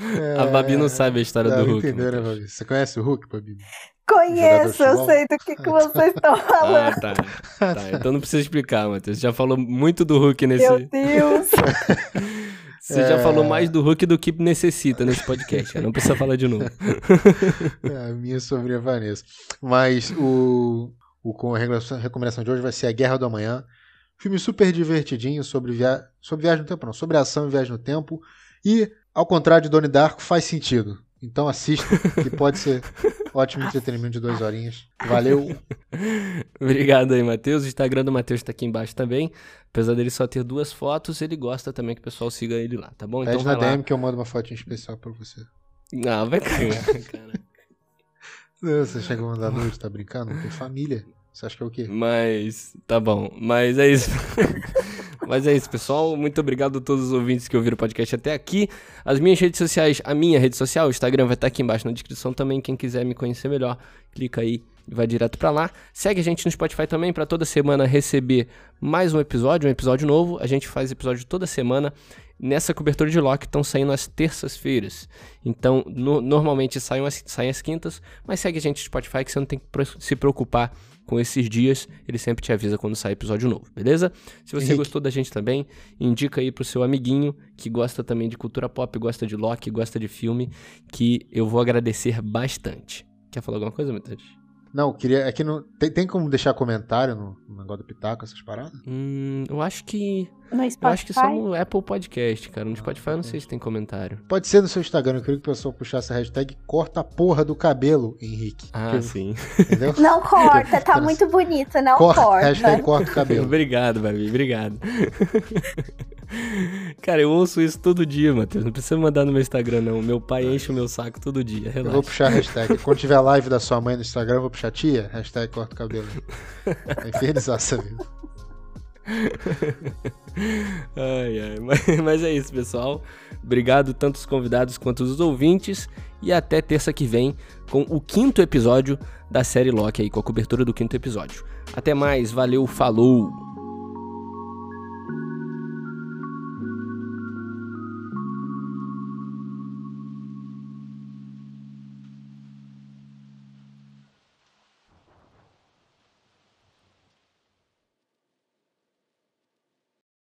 É... A Babi não sabe a história não, do Hulk. Entendeu, né, Babi? Você conhece o Hulk, Babi? Conheço, eu sei do que, que vocês estão falando. Ah, tá. tá. Então não precisa explicar, Matheus. Já falou muito do Hulk nesse. Meu Deus! Você é... já falou mais do Hulk do que necessita nesse podcast, Não precisa falar de novo. é, a minha sobrinha Vanessa. Mas o, o com a recomendação de hoje vai ser A Guerra do Amanhã. Filme super divertidinho sobre, via... sobre viagem no tempo, não, sobre ação e viagem no tempo. E, ao contrário de Donnie Darko, faz sentido. Então assista, que pode ser ótimo entretenimento de duas horinhas. Valeu! Obrigado aí, Matheus. O Instagram do Matheus está aqui embaixo também. Apesar dele só ter duas fotos, ele gosta também que o pessoal siga ele lá, tá bom? Então Pede na DM que eu mando uma fotinha especial pra você. Não, vai cagar, cara. Você chega a mandar nude, tá brincando? Tem família. Você acha que é o quê? Mas, tá bom. Mas é isso. Mas é isso, pessoal. Muito obrigado a todos os ouvintes que ouviram o podcast até aqui. As minhas redes sociais, a minha rede social, o Instagram vai estar aqui embaixo na descrição também. Quem quiser me conhecer melhor, clica aí e vai direto para lá. Segue a gente no Spotify também para toda semana receber mais um episódio, um episódio novo. A gente faz episódio toda semana. Nessa cobertura de Loki estão saindo às terças-feiras. Então, no, normalmente saem as, saem as quintas, mas segue a gente no Spotify que você não tem que se preocupar com esses dias, ele sempre te avisa quando sai episódio novo, beleza? Se você Henrique. gostou da gente também, indica aí pro seu amiguinho que gosta também de cultura pop, gosta de Loki, gosta de filme, que eu vou agradecer bastante. Quer falar alguma coisa, Matheus? Não, queria. É que não, tem, tem como deixar comentário no, no negócio do Pitaco, essas paradas? Hum, eu acho que. No Spotify? Eu acho que só no Apple Podcast, cara. No Spotify eu não sei se tem comentário. Pode ser no seu Instagram. Eu queria que o pessoal puxasse a hashtag corta a porra do cabelo, Henrique. Ah, sim. Entendeu? Não corta, tá muito bonito, não corta. corta. Hashtag corta o cabelo. obrigado, Babi, obrigado. Cara, eu ouço isso todo dia, Matheus. Não precisa mandar no meu Instagram, não. Meu pai enche o meu saco todo dia. Relaxa. Eu vou puxar a hashtag. Quando tiver live da sua mãe no Instagram, eu vou puxar tia, hashtag corta o cabelo. Vai infernizar essa vida. ai, ai. Mas, mas é isso, pessoal. Obrigado tanto os convidados quanto os ouvintes. E até terça que vem com o quinto episódio da série Loki aí, com a cobertura do quinto episódio. Até mais, valeu, falou!